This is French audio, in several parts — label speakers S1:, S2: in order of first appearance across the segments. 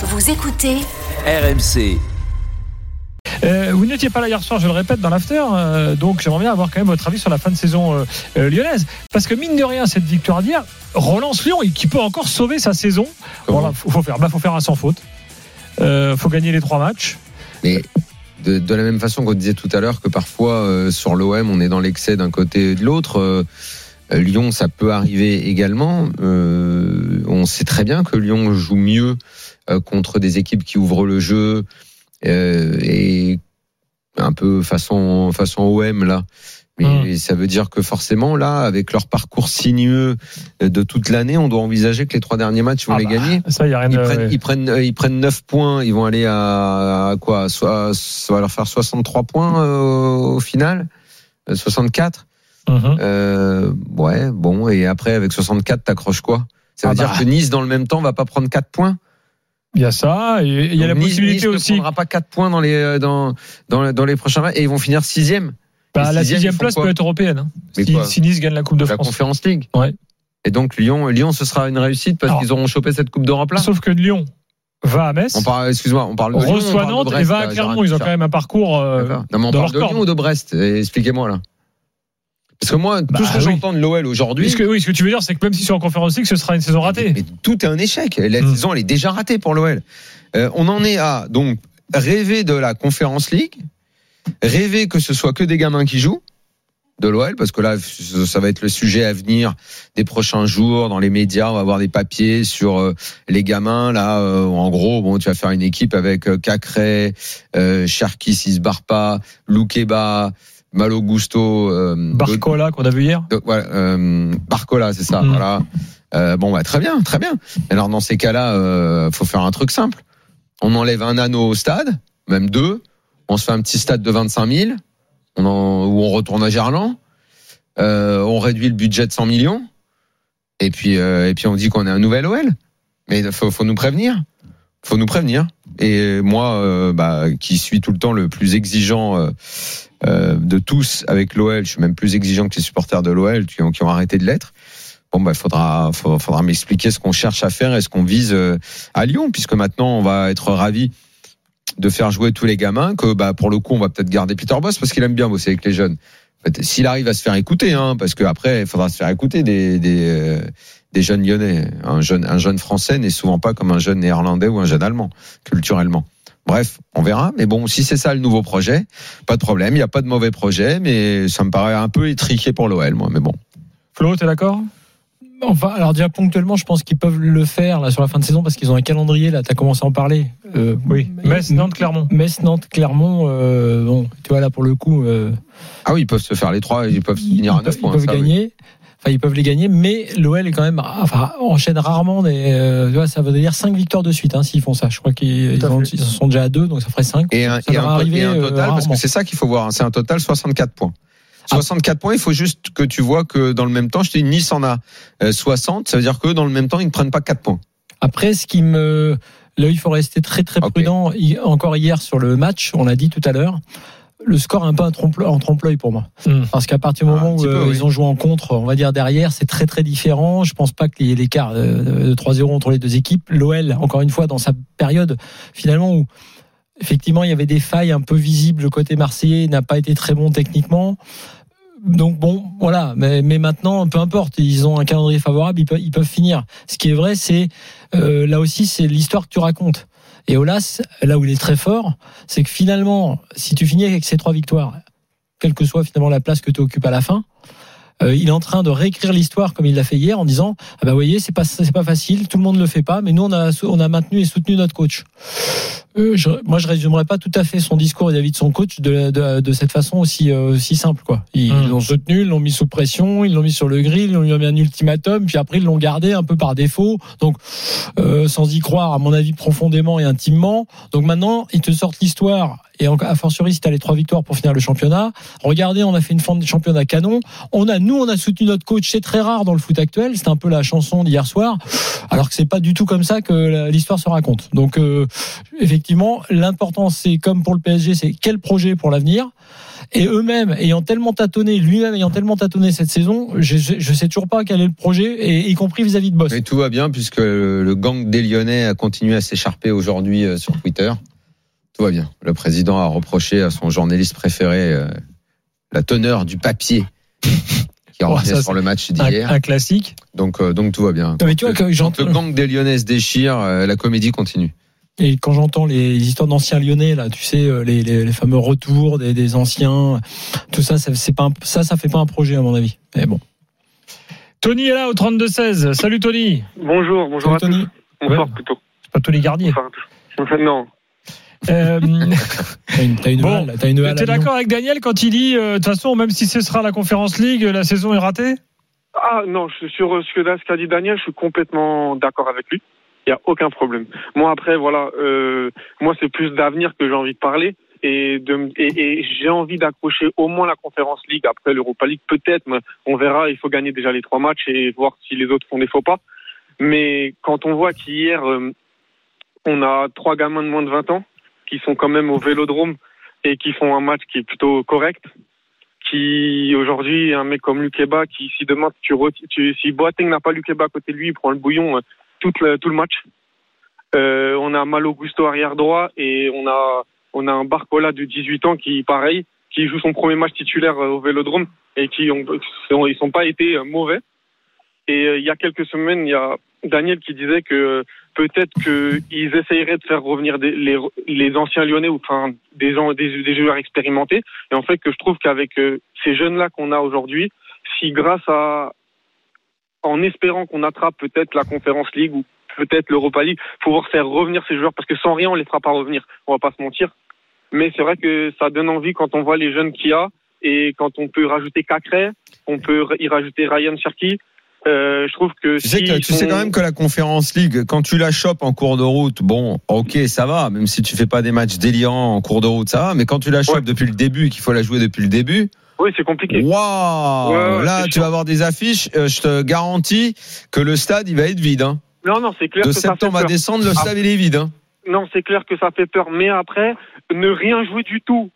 S1: Vous écoutez
S2: RMC.
S3: Euh, vous n'étiez pas là hier soir, je le répète, dans l'after, euh, donc j'aimerais bien avoir quand même votre avis sur la fin de saison euh, euh, lyonnaise. Parce que mine de rien, cette victoire d'hier relance Lyon et qui peut encore sauver sa saison. Voilà, faut, faut faire, bah, faut faire un sans faute. Euh, faut gagner les trois matchs.
S4: Mais de, de la même façon qu'on disait tout à l'heure que parfois euh, sur l'OM on est dans l'excès d'un côté et de l'autre, Lyon ça peut arriver également. Euh, on sait très bien que Lyon joue mieux euh, contre des équipes qui ouvrent le jeu euh, et un peu façon façon OM là. Mais ça veut dire que forcément là, avec leur parcours sinueux de toute l'année, on doit envisager que les trois derniers matchs vont
S3: Ah
S4: les
S3: bah,
S4: gagner.
S3: Ça, y a rien
S4: Ils
S3: de-
S4: prennent, ils prennent, euh, ils prennent 9 points, ils vont aller à, à quoi? Soit, Ça va leur faire 63 points euh, au final? Euh, 64
S3: Mhm.
S4: euh, Ouais, bon, et après avec 64, t'accroches quoi? Ça veut
S3: Ah
S4: dire
S3: bah.
S4: que Nice, dans le même temps, va pas prendre 4 points?
S3: Il y a ça, et il y a la
S4: Nice-
S3: possibilité
S4: Nice
S3: aussi.
S4: ne prendra pas 4 points dans les, euh, dans, dans, dans les prochains matchs, et ils vont finir 6
S3: Bah, la
S4: sixièmes,
S3: sixième
S4: ils font
S3: place
S4: quoi
S3: peut être européenne. hein. Si, Nice gagne la Coupe de
S4: la
S3: France.
S4: Conférence League.
S3: Ouais.
S4: Et donc Lyon, Lyon, ce sera une réussite parce qu'ils auront chopé cette Coupe d'Europe là.
S3: Sauf que Lyon va à Metz,
S4: On parle, excuse-moi, on parle de Lyon, on
S3: reçoit Nantes et va à Clermont. Ils ont quand même un parcours. euh.
S4: Non, mais on parle de Lyon ou de Brest Expliquez-moi là. Parce que moi, tout
S3: Bah,
S4: ce que
S3: oui.
S4: j'entends de l'OL aujourd'hui,
S3: Ce que, oui, ce que tu veux dire, c'est que même si c'est en conférence League, ce sera une saison ratée.
S4: mais tout est un échec. La
S3: Hmm.
S4: saison, elle est déjà ratée pour l'OL. Euh, on en est à donc rêver de la Conférence League, rêver que ce soit que des gamins qui jouent de l'OL, parce que là, ça va être le sujet à venir des prochains jours dans les médias. On va avoir des papiers sur euh, les gamins. Là, euh, en gros, bon, tu vas faire une équipe avec euh, Cacré, euh, Cherki Sisbarpa, Loukeba, Malo Gusto, euh,
S3: Barcola qu'on a vu hier.
S4: euh, Barcola, c'est ça.
S3: Mm.
S4: Voilà. Euh, bon, bah, très bien, très bien. Alors dans ces cas-là, euh, faut faire un truc simple. On enlève un anneau au stade, même deux. On se fait un petit stade de 25 000, on en, où on retourne à Gerland. Euh, on réduit le budget de 100 millions. Et puis, euh, et puis on dit qu'on est un nouvel OL. Mais faut, faut nous prévenir. Faut nous prévenir. Et moi, euh, bah, qui suis tout le temps le plus exigeant euh, euh, de tous avec l'OL, je suis même plus exigeant que les supporters de l'OL qui ont, arrêté de l'être. Bon, bah, faudra, faudra, faudra m'expliquer ce qu'on cherche à faire et ce qu'on vise à Lyon, puisque maintenant on va être ravi de faire jouer tous les gamins. Que, bah, pour le coup, on va peut-être garder Peter Boss parce qu'il aime bien bosser avec les jeunes. S'il arrive à se faire écouter, hein, parce qu'après, il faudra se faire écouter des, des jeunes lyonnais. Un jeune, un jeune français n'est souvent pas comme un jeune néerlandais ou un jeune allemand, culturellement. Bref, on verra. Mais bon, si c'est ça le nouveau projet, pas de problème. Il n'y a pas de mauvais projet, mais ça me paraît un peu étriqué pour l'OL, moi. Mais bon.
S3: Flo, t'es d'accord?
S5: Enfin, alors déjà ponctuellement, je pense qu'ils peuvent le faire là sur la fin de saison parce qu'ils ont un calendrier. Là, tu as commencé à en parler. Euh,
S3: Oui. Metz, Nantes, Clermont.
S5: Metz, Nantes, Clermont. euh, bon, tu vois là pour le coup, euh,
S4: Ah oui, ils peuvent se faire les trois, ils peuvent
S5: ils,
S4: finir à
S5: peuvent-
S4: 9
S5: ils
S4: points.
S5: peuvent
S4: ça, oui.
S5: Enfin, ils peuvent les gagner, mais l'OL est quand même, enfin, enchaîne rarement des. euh, tu vois, ça veut dire 5 victoires de suite hein, s'ils font ça. Je crois qu'ils sont déjà à 2, donc ça ferait 5.
S4: Et un,
S5: Ça
S4: et un-
S5: arriver,
S4: et un
S5: euh,
S4: total, parce que c'est ça qu'il faut voir, hein, c'est un total 64 points.
S5: Ah.
S4: 64 points, il faut juste que tu vois que dans le même temps, je te dis Nice en a euh, 60, ça veut dire que dans le même temps, ils ne prennent pas 4 points.
S5: Après, ce qui me. Là, il faut rester très très prudent. Encore hier sur le match, on l'a dit tout à l'heure, le score est un peu en trompe-l'œil pour moi.
S3: Hmm.
S5: Parce qu'à partir du
S4: Ah,
S5: moment où
S4: peu,
S5: euh,
S4: oui.
S5: ils ont joué en contre, on va dire derrière, c'est très très différent. Je pense pas qu'il y ait l'écart de 3-0 entre les deux équipes. L'OL, encore une fois, dans sa période finalement où effectivement il y avait des failles un peu visibles côté marseillais, n'a pas été très bon techniquement. Donc bon, voilà. Mais, mais maintenant, peu importe, ils ont un calendrier favorable, ils peuvent, ils peuvent finir. Ce qui est vrai, c'est euh, là aussi, c'est l'histoire que tu racontes. Et Olas, là où il est très fort, c'est que finalement, si tu finis avec ces trois victoires, quelle que soit finalement la place que tu occupes à la fin, euh, il est en train de réécrire l'histoire comme il l'a fait hier en disant ah bah vous voyez c'est pas c'est pas facile tout le monde le fait pas mais nous on a on a maintenu et soutenu notre coach. Euh, je, moi je résumerai pas tout à fait son discours vis-à-vis de son coach de, de, de cette façon aussi euh, aussi simple quoi. Ils
S3: Mm.
S5: l'ont soutenu ils l'ont mis sous pression ils l'ont mis sur le grill ils lui ont mis un ultimatum puis après ils l'ont gardé un peu par défaut. Donc euh, sans y croire à mon avis profondément et intimement. Donc maintenant ils te sortent l'histoire et a fortiori si tu as les trois victoires pour finir le championnat regardez on a fait une fin de championnat canon on a nous on a soutenu notre coach, c'est très rare dans le foot actuel. C'est un peu la chanson d'hier soir, alors que c'est pas du tout comme ça que l'histoire se raconte. Donc euh, effectivement, l'important c'est comme pour le PSG, c'est quel projet pour l'avenir. Et eux-mêmes ayant tellement tâtonné, lui-même ayant tellement tâtonné cette saison, je, je sais toujours pas quel est le projet, et y compris vis-à-vis de Boss.
S4: Mais tout va bien puisque le gang des Lyonnais a continué à s'écharper aujourd'hui euh, sur Twitter. Tout va bien. Le président a reproché à son journaliste préféré euh, la teneur du papier qui
S3: Oh,
S4: revenait
S3: ça,
S4: sur le match
S3: Un,
S4: d'hier.
S3: un classique.
S4: Donc, euh, donc tout va bien.
S5: Non, mais tu vois
S4: quand
S5: j'entends-
S4: le gang des Lyonnais se déchire, euh, la comédie continue.
S5: Et quand j'entends les histoires d'anciens Lyonnais, là, tu sais, euh, les, les, les fameux retours des, des anciens, tout ça, ça, c'est pas un- ça, ça fait pas un projet à mon avis. Mais bon.
S3: Tony est là au 32-16. Salut Tony.
S1: Bonjour, bonjour à
S5: Tony.
S1: tous. Bonsoir
S3: Ouais.
S1: plutôt.
S3: C'est pas Tony Garnier.
S1: Enfin, non.
S3: Euh,
S5: T'as une, t'as une
S3: Bon,
S5: halle, t'as une halle à
S3: T'es d'accord avec Daniel quand il dit, euh, de toute façon, même si ce sera la Conférence League, la saison est ratée?
S1: Ah non, je suis sur ce qu'a dit Daniel, je suis complètement d'accord avec lui. Il n'y a aucun problème. Moi après, voilà, euh, moi c'est plus d'avenir que j'ai envie de parler. Et, j'ai envie d'accrocher au moins la Conférence League après l'Europa League, peut-être, mais on verra. Il faut gagner déjà les trois matchs et voir si les autres font des faux pas. Mais quand on voit qu'hier, euh, on a trois gamins de moins de 20 ans qui sont quand même au Vélodrome et qui font un match qui est plutôt correct, qui aujourd'hui un mec comme Lukeba qui si demain si Boateng n'a pas Lukeba à côté de lui, il prend le bouillon euh, tout le match. Euh, on a Malo Gusto arrière droit et on a on a un Barcola de 18 ans qui pareil qui joue son premier match titulaire euh, au Vélodrome et qui ont ils sont pas été mauvais. Et il y a quelques semaines, il y a Daniel qui disait que peut-être qu'ils essayeraient de faire revenir les, anciens Lyonnais ou enfin des joueurs expérimentés. Et en fait, que je trouve qu'avec euh, ces jeunes-là qu'on a aujourd'hui, si grâce à, en espérant qu'on attrape peut-être la Conférence League ou peut-être l'Europa League, pouvoir faire revenir ces joueurs, parce que sans rien, on les fera pas revenir. On va pas se mentir. Mais c'est vrai que ça donne envie quand on voit les jeunes qu'il y a et quand on peut rajouter Cacré, on peut y rajouter Ryan Cherky. Euh, je trouve que
S4: Tu sais,
S1: si
S4: que, tu sais quand même que la Conférence League, quand tu la chopes en cours de route, bon, ok, ça va, même si tu fais pas des matchs délirants en cours de route, ça va, mais quand tu la chopes
S1: Ouais.
S4: depuis le début et qu'il faut la jouer depuis le début,
S1: oui, c'est compliqué.
S4: waouh,
S1: ouais,
S4: là, tu vas avoir des affiches, euh, je te garantis que le stade, il va être vide, hein.
S1: Non, non, c'est clair
S4: De
S1: que ça fait
S4: septembre à décembre, le
S1: Ah.
S4: stade, il est vide, hein.
S1: Non, c'est clair que ça fait peur. Mais après, ne rien jouer du tout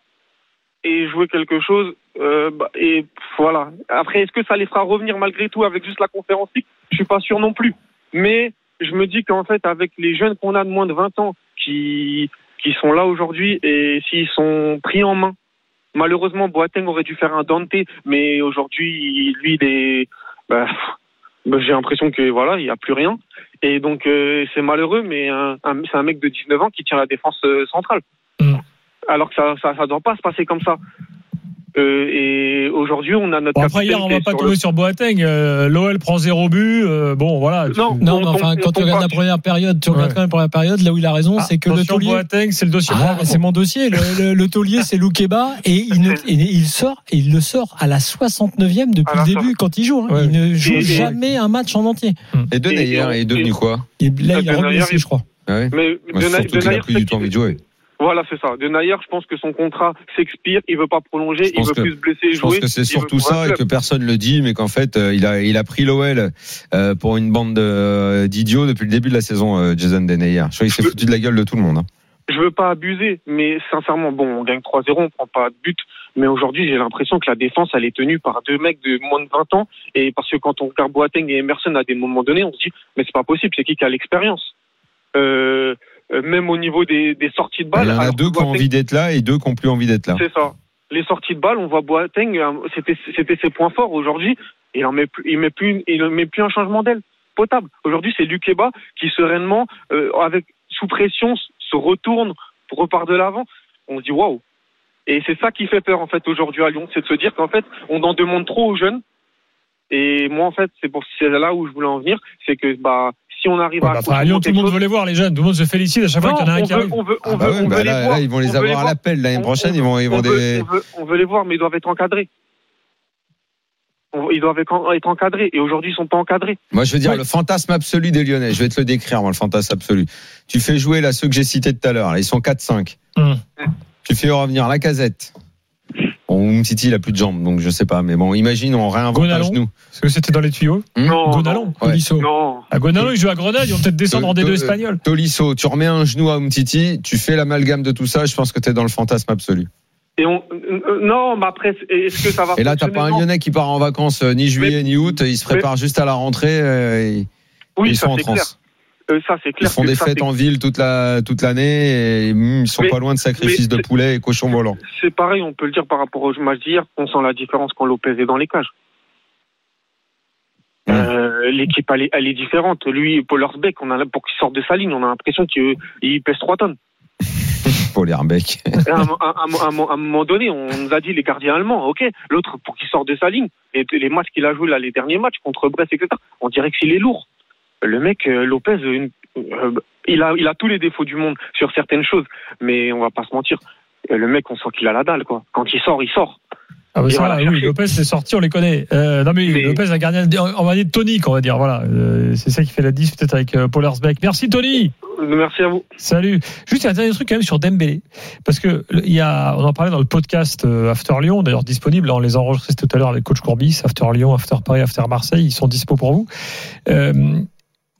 S1: et jouer quelque chose, euh, bah, et voilà. Après, est-ce que ça les fera revenir malgré tout avec juste la conférence League? Je suis pas sûr non plus. Mais je me dis qu'en fait, avec les jeunes qu'on a de moins de 20 ans qui qui sont là aujourd'hui et s'ils sont pris en main, malheureusement, Boateng aurait dû faire un Dante, mais aujourd'hui, lui, il est, bah, bah, j'ai l'impression que voilà, il y a plus rien. Et donc euh, c'est malheureux, mais c'est un mec de 19 ans qui tient la défense euh, centrale.
S3: Mm.
S1: Alors que ça, ça, ça doit pas se passer comme ça. Euh, et aujourd'hui, on a notre.
S3: Bon, après, hier, on
S1: qui
S3: va pas tomber
S1: le-
S3: sur Boateng. Euh, L'OL prend zéro but. euh, bon, voilà. tu-
S1: Non,
S5: Non,
S1: on
S5: mais enfin, quand
S1: on
S5: tu regardes la première période, tu regardes
S3: Ouais.
S5: quand même la première période, là où il a raison,
S3: Ah,
S5: c'est que le taulier.
S3: Boateng, c'est le dossier.
S5: Ah, c'est mon dossier. Le, le, le taulier, c'est Loukeba et il, ne, et il sort, et il le sort à la 69e depuis le début quand il joue. hein.
S3: Ouais.
S5: Il ne joue
S1: Et- et-
S5: jamais un match en entier.
S4: Et De
S1: Et- et-
S4: est devenu quoi
S5: là, il est
S1: Ah,
S5: reblessé,
S1: Denayer,
S5: je crois.
S4: Ah
S1: Mais
S4: Moi,
S1: de,
S4: Surtout qu'il a plus du tout envie de jouer.
S1: Voilà, c'est ça. De Nayer, je pense que son contrat s'expire. Il veut pas prolonger.
S4: Je
S1: Il
S4: pense
S1: veut
S4: que-
S1: plus se blesser et
S4: Je pense
S1: jouer.
S4: que c'est
S1: Il veut
S4: surtout ça et que personne le dit, mais qu'en fait, euh, il a, il a pris l'OL euh, pour une bande de- d'idiots depuis le début de la saison, euh, Jason Denayer. Je crois qu'il s'est foutu de la gueule de tout le monde. hein.
S1: je veux pas abuser, mais sincèrement, bon, on gagne 3-0, on prend pas de but. Mais aujourd'hui, j'ai l'impression que la défense, elle est tenue par deux mecs de moins de 20 ans. Et parce que quand on regarde Boateng et Emerson à des moments donnés, on se dit, mais c'est pas possible, c'est qui qui a l'expérience? Euh, euh, Même au niveau des, des sorties de
S4: Il
S1: balles.
S4: y en a deux qui ont envie d'être là et deux qui n'ont plus envie d'être là.
S1: C'est ça. Les sorties de balles, on voit Boateng, euh, c'était c'était ses points forts. Aujourd'hui, il en met plus, il met plus, il met plus un changement d'aile potable. Aujourd'hui, c'est Lukeba qui sereinement, euh, avec sous pression, se retourne, repart de l'avant. On se dit waouh. Et c'est ça qui fait peur en fait aujourd'hui à Lyon, c'est de se dire qu'en fait, on en demande trop aux jeunes. Et moi, en fait, c'est pour c'est là où je voulais en venir, c'est que bah si on arrive
S3: Ouais,
S1: à
S3: bah, enfin, à Lyon, tout le monde veut les voir, les jeunes. Tout le monde se félicite à chaque fois qu'il y en a un qui arrive.
S1: on veut, on
S4: Ah bah
S1: veut,
S4: ouais,
S1: on
S4: bah
S1: veut
S4: là,
S1: les voir.
S4: là, ils vont
S1: On
S4: les avoir à l'appel l'année prochaine.
S1: on-
S4: Ils vont, ils vont
S1: on, veut,
S4: des.
S1: on, veut, on veut les voir, mais ils doivent être encadrés. Ils doivent être encadrés. Et aujourd'hui, ils sont pas encadrés.
S4: Moi, je veux dire
S5: Ouais.
S4: le fantasme absolu des Lyonnais. Je vais te le décrire, moi, le fantasme absolu. Tu fais jouer là ceux que j'ai cités tout à l'heure. Ils sont 4-5.
S3: Hum.
S4: Tu fais revenir la casette. Umtiti, il a plus de jambes, donc je sais pas. Mais bon, imagine, on réinvente un genou.
S3: Parce que c'était dans les tuyaux.
S4: Hmm
S1: Non,
S3: Gonalon,
S1: non,
S4: Ouais.
S5: Tolisso.
S1: non.
S3: À Gonalon, il joue à Grenade, ils vont peut-être descendre en
S4: De-
S3: D2
S4: de-
S3: espagnol.
S4: Tolisso, tu remets un genou à Umtiti, tu fais l'amalgame de tout ça, je pense que t'es dans le fantasme absolu.
S1: Et on, euh, non, mais après, est-ce que ça va
S4: Et là, t'as pas un. Lyonnais qui part en vacances euh, ni juillet ni août, il se prépare juste à la rentrée, et
S1: Oui,
S4: ils
S1: ça
S4: sont en
S1: c'est clair. Euh, ça c'est
S4: Ils font des
S1: ça,
S4: fêtes en ville toute la toute l'année et hum, ils sont
S1: Mais-
S4: pas loin de sacrifices de poulet et cochons volants.
S1: C'est pareil, on peut le dire par rapport au match d'hier, on sent la différence quand Lopez est dans les cages.
S4: Mm.
S1: Euh, L'équipe, elle est, elle est différente. Lui, Paul Hersbeck, on a, pour qu'il sorte de sa ligne, on a l'impression qu'il il pèse 3 tonnes.
S4: Paul Herbeck.
S1: À, un- à un- à un- à un moment donné, on nous a dit les gardiens allemands, ok, l'autre pour qu'il sorte de sa ligne. Et les matchs qu'il a joués là, les derniers matchs contre Brest, etc. On dirait que s'il est lourd. Le mec, euh, Lopez, une- euh, il a, il a tous les défauts du monde sur certaines choses, mais on va pas se mentir. Euh, Le mec, on sent qu'il a la dalle, quoi. Quand il sort, il sort.
S3: Ah bah ça,
S1: voilà,
S3: oui. Lopez c'est sorti, on les connaît. Euh, non mais,
S1: Mais-
S3: Lopez un gardien, on va dire tonique, on va dire. Voilà, Euh, c'est ça qui fait la 10 peut-être avec euh, Paul. Merci Tony.
S1: Euh, Merci à vous.
S3: Salut. Juste un dernier truc quand même sur Dembélé, parce que il y a, on en parlait dans le podcast euh, After Lyon, d'ailleurs disponible. On les a enregistrés tout à l'heure avec Coach Courbis, After Lyon, After Paris, After Marseille. Ils sont dispo pour vous.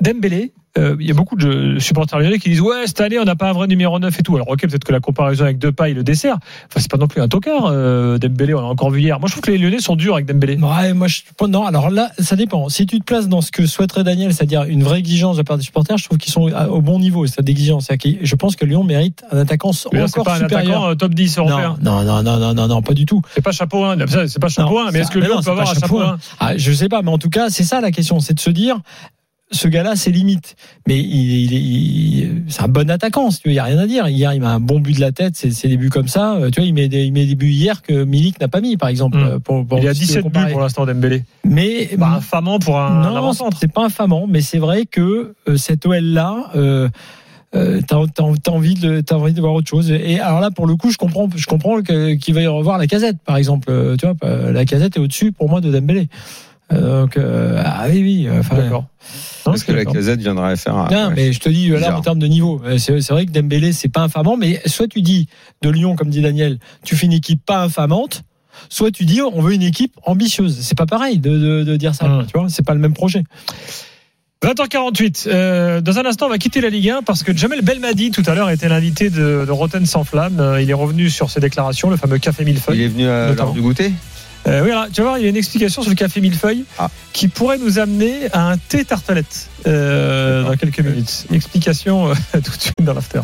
S3: Dembélé. euh, Il y a beaucoup de supporters lyonnais qui disent ouais cette année on n'a pas un vrai numéro 9 et tout alors ok peut-être que la comparaison avec Depay le dessert enfin c'est pas non plus un tocard euh, Dembélé on l'a encore vu hier moi je trouve que les lyonnais sont durs avec Dembélé
S5: Ouais, moi, je, non, alors là, ça dépend. Si tu te places dans ce que souhaiterait Daniel, c'est-à-dire une vraie exigence de la part des supporters, je trouve qu'ils sont au bon niveau, cette exigence. C'est-à-dire que Je pense que Lyon mérite un attaquant
S3: là, c'est
S5: encore
S3: pas un attaquant euh, top 10 européen
S5: Non, non, non, non, non, non, pas du tout.
S3: c'est pas chapeau 1 c'est pas chapeau
S5: Non,
S3: 1 mais est-ce que Lyon peut
S5: c'est
S3: avoir un chapeau
S5: chapeau
S3: 1
S5: Ah, je sais pas, mais en tout cas, c'est ça la question, c'est de se dire, ce gars-là, c'est limite. Mais il, il- il- c'est un bon attaquant, si tu veux, il y a rien à dire. Hier, il met un bon but de la tête, c'est, des buts comme ça. Euh, Tu vois, il met des, il met des buts hier que Milik n'a pas mis, par exemple.
S3: Mm.
S5: euh, Pour, pour-
S3: il a
S5: si tu veux
S3: 17 buts pour l'instant Dembélé
S5: Mais
S3: pas infamant pour un
S5: non, c'est pas infamant, mais c'est vrai que euh, cette OL là. Euh, euh, t'as, t'as envie de t'as envie de voir autre chose et alors là pour le coup je comprends je comprends qu'il va y revoir la casette par exemple tu vois la casette est au-dessus pour moi de Dembélé donc euh, ah oui oui euh, enfin,
S3: d'accord
S4: Parce que la casette viendrait faire un.
S5: non,
S4: ouais.
S5: mais je te dis là
S4: Bizarre.
S5: en termes de niveau, euh, c'est vrai que Dembélé c'est pas infamant, mais soit tu dis de Lyon comme dit Daniel, tu fais une équipe pas infamante, soit tu dis on veut une équipe ambitieuse. C'est pas pareil de, de, de dire ça,
S3: Hum.
S5: tu vois, c'est pas le même projet.
S3: 20h48. Euh, dans un instant, on va quitter la Ligue 1 parce que Jamel Belmadi, tout à l'heure, était l'invité de, de Rotten sans flamme. Euh, il est revenu sur ses déclarations, le fameux café
S4: Il
S3: millefeuille.
S4: est venu à l'heure du goûter?
S3: Euh, oui, alors, tu vas voir, il y a une explication sur le café millefeuille
S4: Ah.
S3: qui pourrait nous amener à un thé tartelette euh, dans quelques minutes. Explication euh, tout de suite dans l'after.